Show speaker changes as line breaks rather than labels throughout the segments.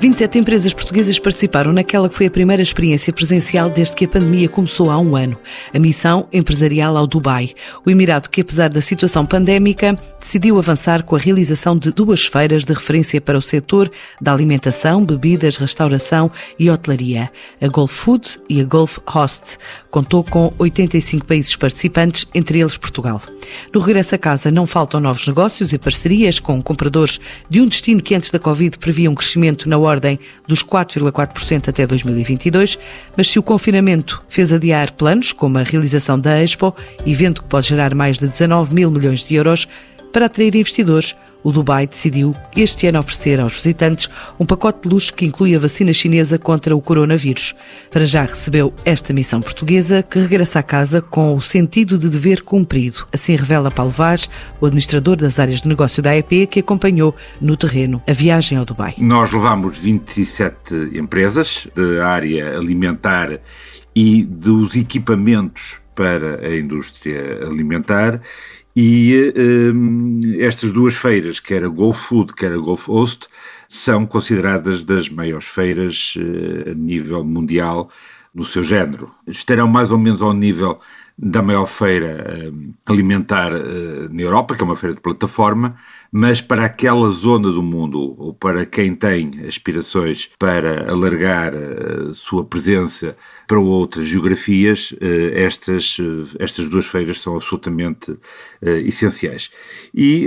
27 empresas portuguesas participaram naquela que foi a primeira experiência presencial desde que a pandemia começou há um ano. A missão empresarial ao Dubai. O Emirado que, apesar da situação pandémica, decidiu avançar com a realização de duas feiras de referência para o setor da alimentação, bebidas, restauração e hotelaria. A Gulf Food e a Gulf Host. Contou com 85 países participantes, entre eles Portugal. No regresso a casa não faltam novos negócios e parcerias com compradores de um destino que antes da Covid previa um crescimento na ordem dos 4,4% até 2022, mas se o confinamento fez adiar planos, como a realização da Expo, evento que pode gerar mais de 19 mil milhões de euros, para atrair investidores, o Dubai decidiu este ano oferecer aos visitantes um pacote de luxo que inclui a vacina chinesa contra o coronavírus. Para já recebeu esta missão portuguesa, que regressa à casa com o sentido de dever cumprido. Assim revela Paulo Vaz, o administrador das áreas de negócio da AEP, que acompanhou no terreno a viagem ao Dubai.
Nós levamos 27 empresas da área alimentar e dos equipamentos para a indústria alimentar e um, estas duas feiras, quer a Go Food, quer a Golf Host, são consideradas das maiores feiras uh, a nível mundial no seu género. Estarão mais ou menos ao nível da maior feira uh, alimentar uh, na Europa, que é uma feira de plataforma, mas para aquela zona do mundo, ou para quem tem aspirações para alargar a sua presença para outras geografias, eh, estas, eh, estas duas feiras são absolutamente eh, essenciais. E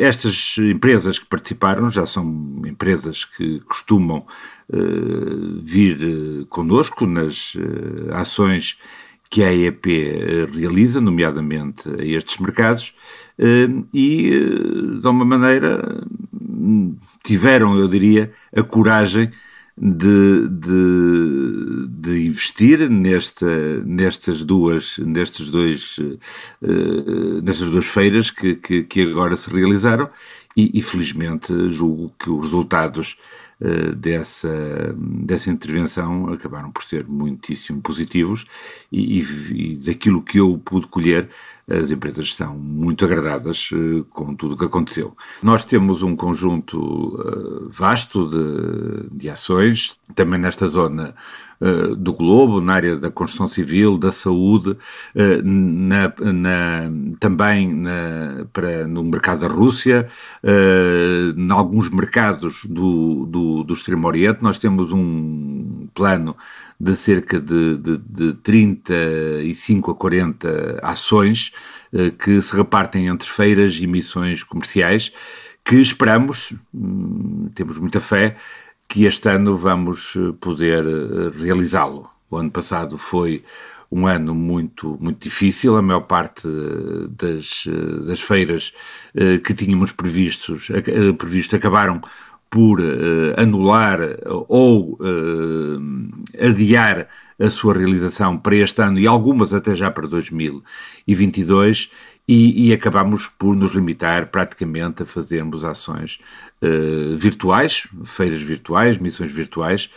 estas empresas que participaram já são empresas que costumam vir connosco nas ações que a EEP realiza, nomeadamente a estes mercados, e, de uma maneira, tiveram, eu diria, a coragem de, de, de investir nesta, nestas duas, nestes dois, nestas duas feiras que, que, que, agora se realizaram e, e felizmente julgo que os resultados dessa, dessa intervenção acabaram por ser muitíssimo positivos e, e, e daquilo que eu pude colher as empresas estão muito agradadas uh, com tudo o que aconteceu. Nós temos um conjunto uh, vasto de, de, ações, também nesta zona uh, do globo, na área da construção civil, da saúde, na, na, também na, para, no mercado da Rússia, em alguns mercados do, do, do Extremo Oriente. Nós temos um plano de cerca de, de, de 35 a 40 ações eh, que se repartem entre feiras e missões comerciais, que esperamos, hum, temos muita fé, que este ano vamos eh, poder eh, realizá-lo. O ano passado foi um ano muito, muito difícil. A maior parte das, das feiras que tínhamos previstos, previsto acabaram por uh, anular ou uh, adiar a sua realização para este ano e algumas até já para 2022 e, e acabamos por nos limitar praticamente a fazermos ações uh, virtuais, feiras virtuais, missões virtuais,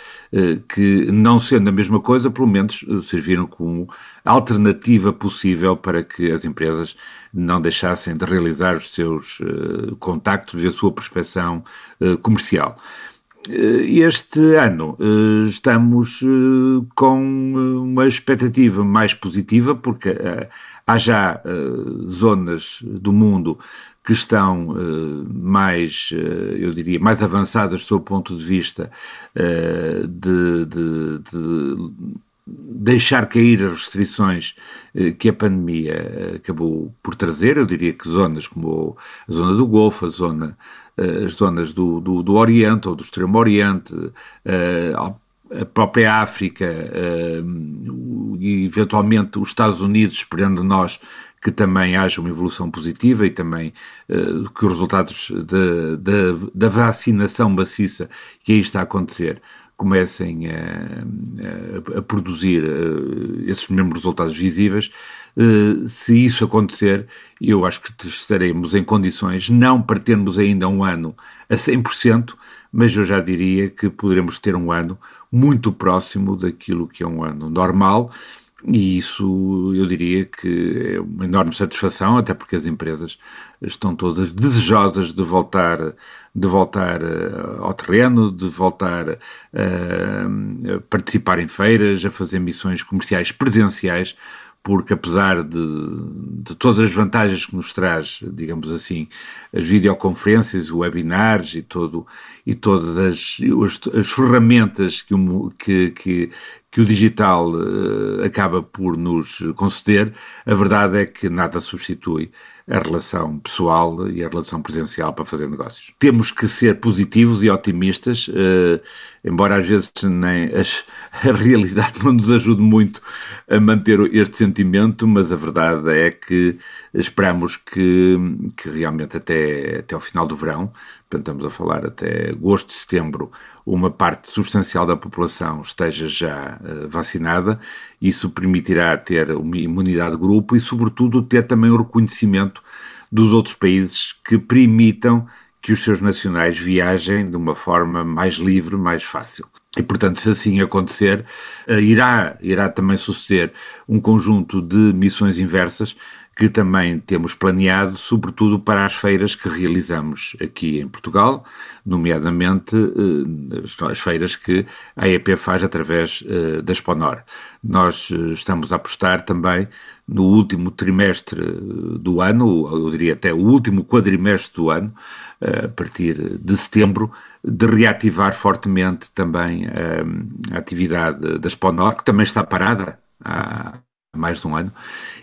que não sendo a mesma coisa, pelo menos serviram como alternativa possível para que as empresas não deixassem de realizar os seus uh, contactos e a sua prospecção uh, comercial. Uh, este ano estamos com uma expectativa mais positiva, porque há já zonas do mundo que estão mais, eu diria, mais avançadas do seu ponto de vista de, de, de deixar cair as restrições eh, que a pandemia eh, acabou por trazer. Eu diria que zonas como a zona do Golfo, a zona, eh, as zonas do, do, do Oriente ou do Extremo Oriente, a própria África e eventualmente os Estados Unidos, esperando nós que também haja uma evolução positiva e também que os resultados da vacinação maciça que aí está a acontecer comecem a, a, a produzir uh, esses mesmos resultados visíveis, uh, se isso acontecer, eu acho que estaremos em condições, não para termos ainda um ano a 100%, mas eu já diria que poderemos ter um ano muito próximo daquilo que é um ano normal, e isso eu diria que é uma enorme satisfação, até porque as empresas estão todas desejosas de voltar de voltar uh, ao terreno, de voltar uh, a participar em feiras, a fazer missões comerciais presenciais, porque apesar de, de, todas as vantagens que nos traz, digamos assim, as videoconferências, webinars e, todo, e todas as, as, as ferramentas que o, que, que, que o digital uh, acaba por nos conceder, a verdade é que nada substitui a relação pessoal e a relação presencial para fazer negócios. Temos que ser positivos e otimistas, uh, embora às vezes nem as, a realidade não nos ajude muito a manter este sentimento, mas a verdade é que esperamos que, que realmente até, até ao final do verão, portanto estamos a falar até agosto, setembro, uma parte substancial da população esteja já uh, vacinada. Isso permitirá ter uma imunidade de grupo e, sobretudo, ter também o reconhecimento dos outros países que permitam que os seus nacionais viajem de uma forma mais livre, mais fácil. E, portanto, se assim acontecer, uh, irá, irá também suceder um conjunto de missões inversas que também temos planeado, sobretudo para as feiras que realizamos aqui em Portugal, nomeadamente eh, as feiras que a EP faz através eh, da Exponor. Nós eh, estamos a apostar também no último trimestre do ano, eu diria até o último quadrimestre do ano, a partir de setembro, de reativar fortemente também a, atividade da Exponor, que também está parada há mais de um ano,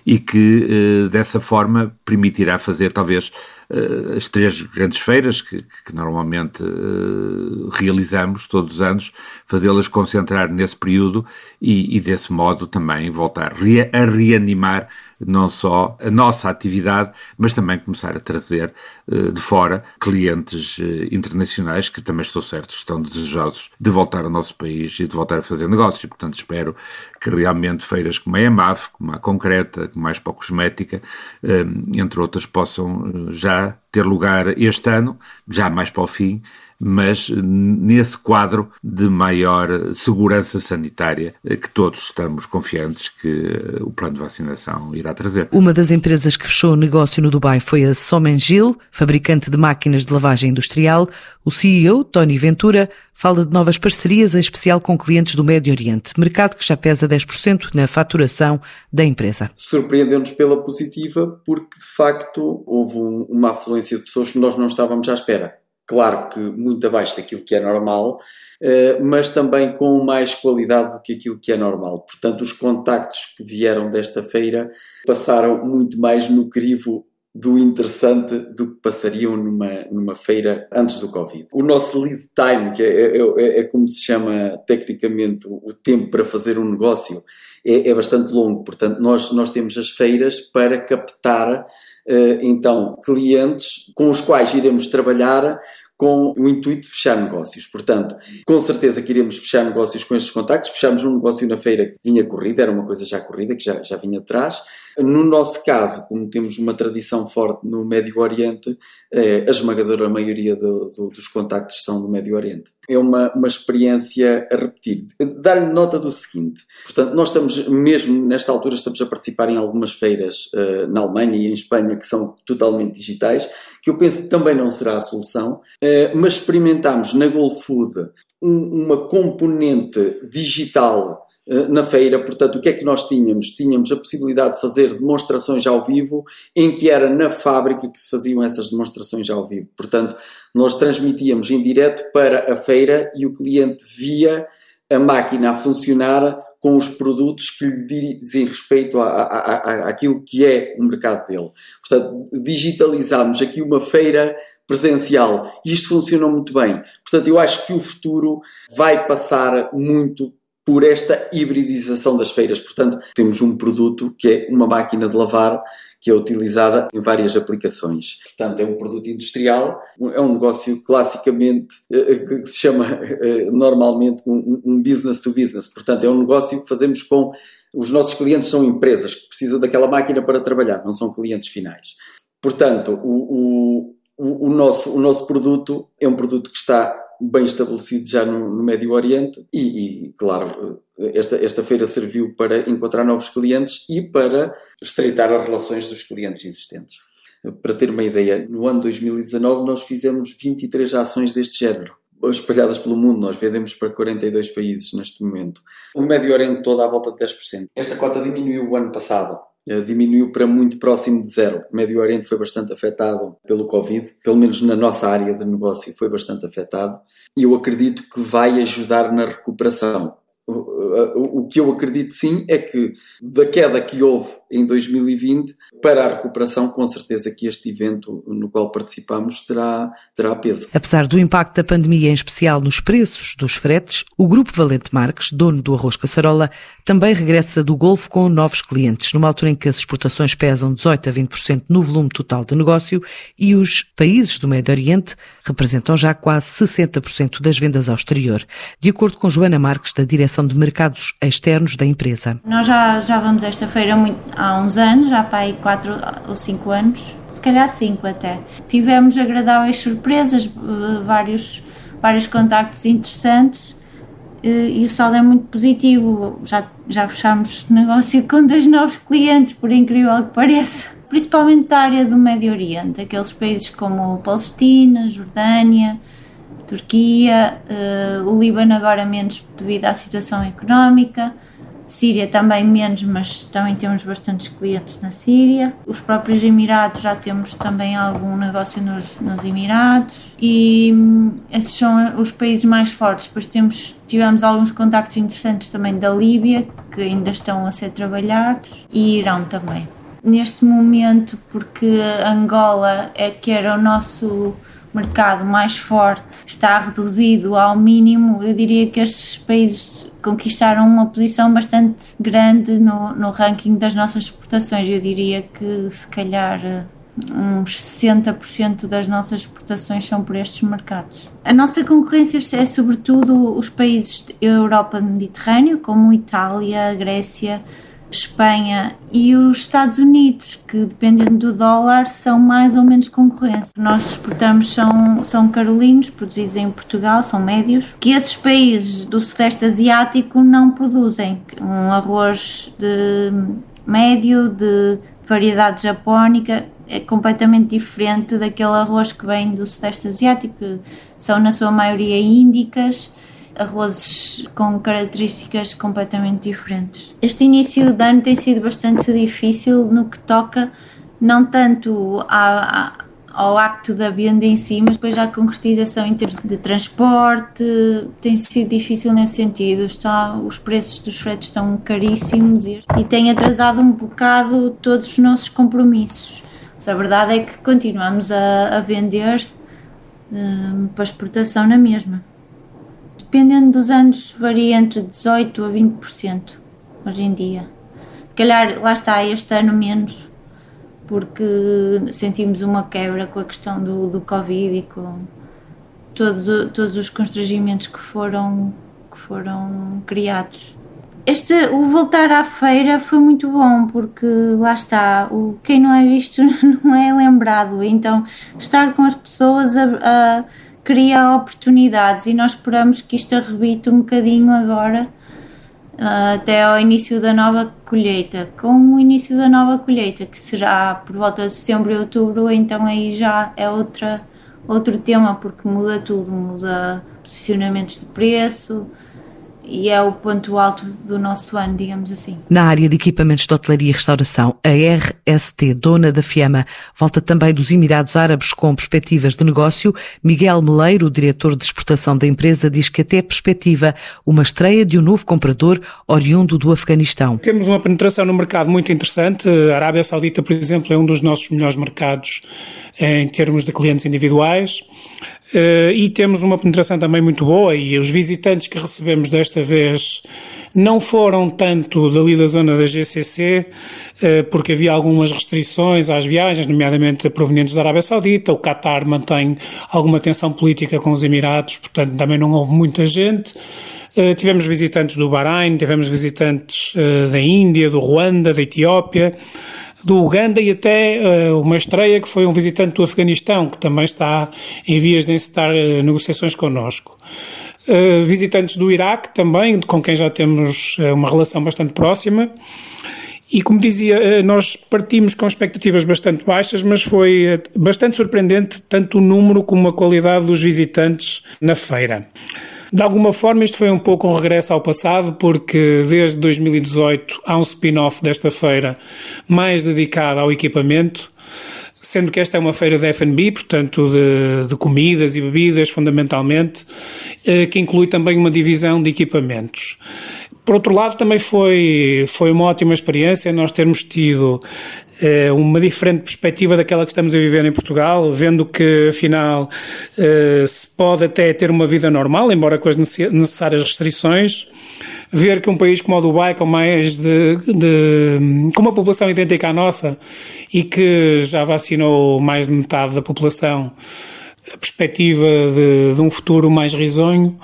e que eh, dessa forma permitirá fazer talvez eh, as três grandes feiras que, que normalmente eh, realizamos todos os anos, fazê-las concentrar nesse período e, e, desse modo também voltar a reanimar não só a nossa atividade, mas também começar a trazer uh, de fora clientes uh, internacionais que também estou certo estão desejosos de voltar ao nosso país e de voltar a fazer negócios. E, portanto, espero que realmente feiras como a EMAF, como a Concreta, como a Expo Cosmética, uh, entre outras, possam já ter lugar este ano, já mais para o fim, mas nesse quadro de maior segurança sanitária que todos estamos confiantes que o plano de vacinação irá trazer.
Uma das empresas que fechou o negócio no Dubai foi a Somengil, fabricante de máquinas de lavagem industrial. O CEO, Tony Ventura, fala de novas parcerias, em especial com clientes do Médio Oriente, mercado que já pesa 10% na faturação da empresa.
Surpreendeu-nos pela positiva porque, de facto, houve uma afluência de pessoas que nós não estávamos à espera claro que muito abaixo daquilo que é normal, eh, mas também com mais qualidade do que aquilo que é normal. Portanto, os contactos que vieram desta feira passaram muito mais no crivo do interessante do que passariam numa, numa feira antes do Covid. O nosso lead time, que é, é, é, é como se chama tecnicamente o tempo para fazer um negócio, é, é, bastante longo. Portanto, nós, nós temos as feiras para captar uh, então clientes com os quais iremos trabalhar com o intuito de fechar negócios. Portanto, com certeza que iremos fechar negócios com estes contactos. Fechamos um negócio na feira que vinha corrida, era uma coisa já corrida, que já, já vinha atrás. No nosso caso, como temos uma tradição forte no Médio Oriente, eh, a esmagadora maioria do, do, dos contactos são do Médio Oriente. É uma, uma experiência a repetir. Dar-lhe nota do seguinte: portanto, nós estamos, mesmo nesta altura, estamos a participar em algumas feiras uh, na Alemanha e em Espanha que são totalmente digitais, que eu penso também não será a solução, uh, mas experimentámos na GoFood um, uma componente digital eh, na feira, portanto, o que é que nós tínhamos? Tínhamos a possibilidade de fazer demonstrações ao vivo, em que era na fábrica que se faziam essas demonstrações ao vivo. Portanto, nós transmitíamos em direto para a feira e o cliente via a máquina a funcionar com os produtos que lhe dizem respeito a, a, àquilo que é o mercado dele. Portanto, digitalizámos aqui uma feira presencial e isto funcionou muito bem. Portanto, eu acho que o futuro vai passar muito por esta hibridização das feiras. Portanto, temos um produto que é uma máquina de lavar que é utilizada em várias aplicações. Portanto, é um produto industrial, é um negócio classicamente eh, que se chama eh, normalmente um business to business. Portanto, é um negócio que fazemos com os nossos clientes são empresas que precisam daquela máquina para trabalhar, não são clientes finais. Portanto, o, o, o, nosso, o nosso produto é um produto que está bem estabelecido já no, no Médio Oriente e, e, claro, esta, esta feira serviu para encontrar novos clientes e para estreitar as relações dos clientes existentes. Para ter uma ideia, no ano 2019 nós fizemos 23 ações deste género espalhadas pelo mundo. Nós vendemos para 42 países neste momento. O Médio Oriente todo à volta de 10%. Esta cota diminuiu o ano passado. Eh, diminuiu para muito próximo de zero. O Médio Oriente foi bastante afetado pelo Covid, pelo menos na nossa área de negócio foi bastante afetado. E eu acredito que vai ajudar na recuperação. O, que eu acredito sim é que da queda que houve em 2020 para a recuperação, com certeza que este evento no qual participamos terá, terá peso.
Apesar do impacto da pandemia, em especial nos preços dos fretes, o Grupo Valente Marques, dono do arroz caçarola, também regressa do Golfo com novos clientes, numa altura em que as exportações pesam 18 a 20% no volume total de negócio e os países do Médio Oriente representam já quase 60% das vendas ao exterior, de acordo com Joana Marques, da Direção de Mercados Externos da empresa.
Nós já, já vamos esta feira muito, há uns anos, já para aí 4 ou 5 anos, se calhar 5 até. Tivemos agradáveis surpresas, eh, vários, vários contactos interessantes eh, e o saldo é muito positivo. Já, já fechámos negócio com dois novos clientes, por incrível que pareça principalmente da área do Médio Oriente, aqueles países como Palestina, Jordânia, Turquia, uh, o Líbano agora menos devido à situação económica, Síria também menos, mas também temos bastantes clientes na Síria. Os próprios Emirados já temos também algum negócio nos, nos Emirados e hum, esses são os países mais fortes. Depois temos, tivemos alguns contactos interessantes também da Líbia, que ainda estão a ser trabalhados, e Irão também neste momento, porque Angola é que era o nosso mercado mais forte, está reduzido ao mínimo, eu diria que estes países conquistaram uma posição bastante grande no, no ranking das nossas exportações. Eu diria que se calhar uns 60% das nossas exportações são por estes mercados. A nossa concorrência é sobretudo os países da Europa Mediterrâneo, como Itália, Grécia, Espanha e os Estados Unidos, que dependendo do dólar são mais ou menos concorrência. Nós exportamos são, são carolinos, produzidos em Portugal, são médios, que esses países do Sudeste Asiático não produzem. Um arroz de médio, de variedade japónica, é completamente diferente daquele arroz que vem do Sudeste Asiático, que são na sua maioria índicas arrozes com características completamente diferentes. Este início de ano tem sido bastante difícil no que toca não tanto a, a ao acto da venda em si, mas depois à concretização em termos de transporte tem sido difícil nesse sentido. Está, os preços dos fretes estão caríssimos e, e tem atrasado um bocado todos os nossos compromissos. Mas a verdade é que continuamos a, a vender um, para exportação na mesma dependendo dos anos, varia entre 18% a 20% hoje em dia. Se calhar, lá está, este ano menos, porque sentimos uma quebra com a questão do, do Covid e com todos, todos os constrangimentos que foram, que foram criados. Este, o voltar à feira foi muito bom porque lá está, o, quem não é visto não é lembrado. Então, estar com as pessoas a, a cria oportunidades e nós esperamos que isto arrebite um bocadinho agora uh, até ao início da nova colheita. Com o início da nova colheita, que será por volta de setembro e outubro, então aí já é outra, outro tema, porque muda tudo, muda posicionamentos de preço, e é o ponto alto do nosso ano, digamos assim.
Na área de equipamentos de hotelaria e restauração, a RST, dona da Fiamma, volta também dos Emirados Árabes com perspectivas de negócio. Miguel Meleiro, o diretor de exportação da empresa, diz que até perspectiva uma estreia de um novo comprador oriundo do Afeganistão.
Temos uma penetração no mercado muito interessante. A Arábia Saudita, por exemplo, é um dos nossos melhores mercados em termos de clientes individuais. Uh, e temos uma penetração também muito boa e os visitantes que recebemos desta vez não foram tanto dali da zona da GCC, uh, porque havia algumas restrições às viagens, nomeadamente provenientes da Arábia Saudita. O Qatar mantém alguma tensão política com os Emirados, portanto também não houve muita gente. Uh, tivemos visitantes do Bahrein, tivemos visitantes da Índia, do Ruanda, da Etiópia do Uganda e até uh, uma estreia que foi um visitante do Afeganistão, que também está em vias de encetar uh, negociações connosco. Uh, visitantes do Iraque também, com quem já temos uma relação bastante próxima. E como dizia, nós partimos com expectativas bastante baixas, mas foi bastante surpreendente tanto o número como a qualidade dos visitantes na feira. De alguma forma, isto foi um pouco um regresso ao passado, porque desde 2018 há um spin-off desta feira mais dedicado ao equipamento sendo que esta é uma feira de F&B, portanto de, de, comidas e bebidas fundamentalmente, eh, que inclui também uma divisão de equipamentos. Por outro lado, também foi, foi uma ótima experiência nós termos tido uma diferente perspectiva daquela que estamos a viver em Portugal, vendo que afinal eh, se pode até ter uma vida normal, embora com as necessárias restrições ver que um país como o Dubai, com mais de, de, com uma população idêntica à nossa e que já vacinou mais de metade da população, a perspectiva de, de um futuro mais risonho,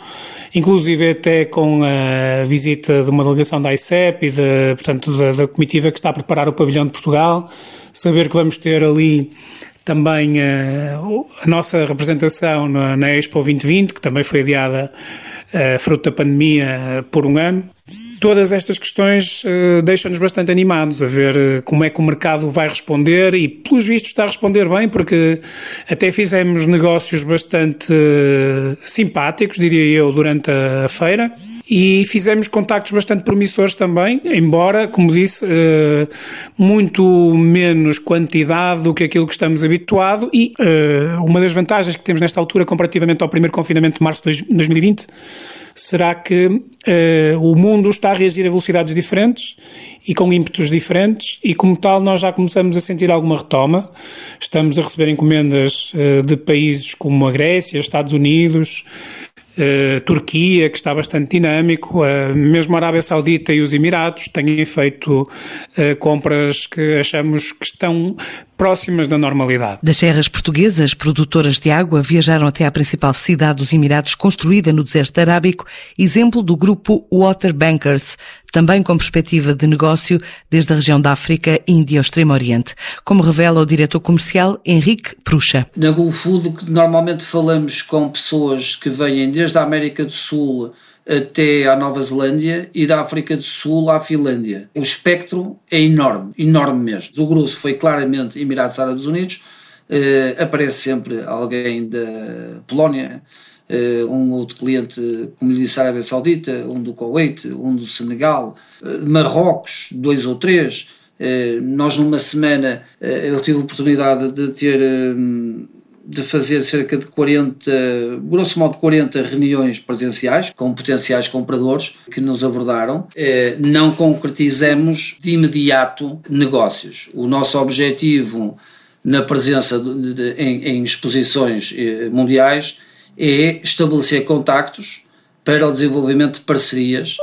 inclusive até com a visita de uma delegação da ICEP e de, portanto, da, da comitiva que está a preparar o pavilhão de Portugal, saber que vamos ter ali também a, a nossa representação na, na Expo 2020, que também foi adiada uh, fruto da pandemia por um ano. Todas estas questões uh, deixam-nos bastante animados a ver uh, como é que o mercado vai responder e, pelos vistos, está a responder bem, porque até fizemos negócios bastante uh, simpáticos, diria eu, durante a, a feira e fizemos contactos bastante promissores também, embora, como disse, eh, muito menos quantidade do que aquilo que estamos habituados e eh, uma das vantagens que temos nesta altura comparativamente ao primeiro confinamento de março de 2020 será que uh, o mundo está a reagir a velocidades diferentes e com ímpetos diferentes e como tal nós já começamos a sentir alguma retoma. Estamos a receber encomendas de países como a Grécia, Estados Unidos, Uh, Turquia, que está bastante dinâmico, uh, mesmo a Arábia Saudita e os Emirados têm feito uh, compras que achamos que estão próximas da normalidade.
Das serras portuguesas, produtoras de água, viajaram até à principal cidade dos Emirados, construída no deserto arábico, exemplo do grupo Water Bankers, também com perspectiva de negócio desde a região da África, Índia e Extremo Oriente, como revela o diretor comercial Henrique Prucha.
Na GoFood, normalmente falamos com pessoas que vêm desde a América do Sul até à Nova Zelândia e da África do Sul à Finlândia. O espectro é enorme, enorme mesmo. O grosso foi claramente Emirados Árabes Unidos, uh, aparece sempre alguém da Polónia, uh, um outro cliente, como lhe disse, Arábia Saudita, um do Kuwait, um do Senegal, uh, Marrocos, dois ou três. Nós numa semana eu tive a oportunidade de ter de fazer cerca de 40, grosso modo 40 reuniões presenciais com potenciais compradores que nos abordaram. Não concretizamos de imediato negócios. O nosso objetivo na presença de, de, em, em exposições mundiais é estabelecer contactos para o desenvolvimento de parcerias,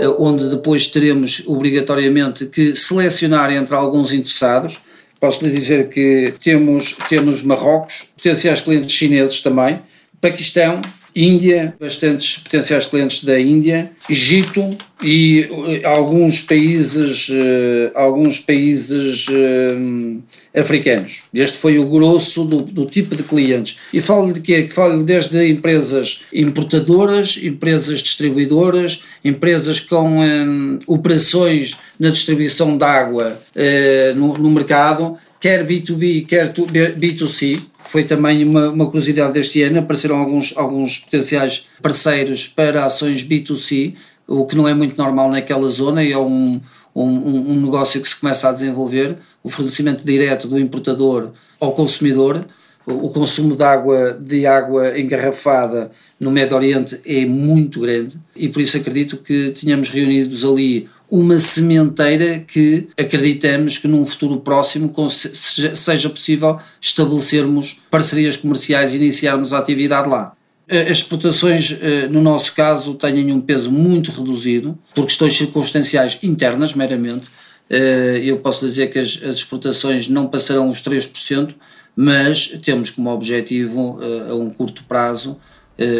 eh, onde depois teremos obrigatoriamente que selecionar entre alguns interessados. Posso lhe dizer que temos, temos Marrocos, potenciais clientes chineses também, Paquistão, Índia, bastantes potenciais clientes da Índia, Egito e eh, alguns países, uh, alguns países uh, africanos. Este foi o grosso do, do tipo de clientes. E falo de quê? Falo desde empresas importadoras, empresas distribuidoras, empresas com um, operações na distribuição de água uh, no, no mercado, quer B2B, quer B2C. Foi também uma, uma curiosidade deste ano, apareceram alguns, alguns potenciais parceiros para ações B2C, o que não é muito normal naquela zona e é um, um, um negócio que se começa a desenvolver, o fornecimento direto do importador ao consumidor, o consumo de água, de água engarrafada no Médio Oriente é muito grande e por isso acredito que tínhamos reunidos ali uma sementeira que acreditamos que num futuro próximo seja possível estabelecermos parcerias comerciais e iniciarmos a atividade lá. As exportações, eh, no nosso caso, têm um peso muito reduzido, por questões circunstanciais internas, meramente. Eh, eu posso dizer que as exportações não passarão os 3%, mas temos como objetivo, eh, a um curto prazo,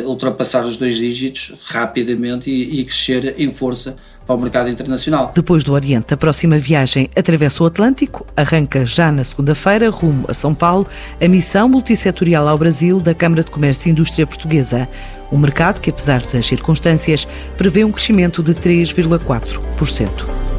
ultrapassar os dois dígitos rapidamente e crescer em força para o mercado internacional.
Depois do Oriente, a próxima viagem atravessa o Atlântico, arranca já na segunda-feira, rumo a São Paulo, a missão multissetorial ao Brasil da Câmara de Comércio e Indústria Portuguesa. Um mercado que, apesar das circunstâncias, prevê um crescimento de 3,4%.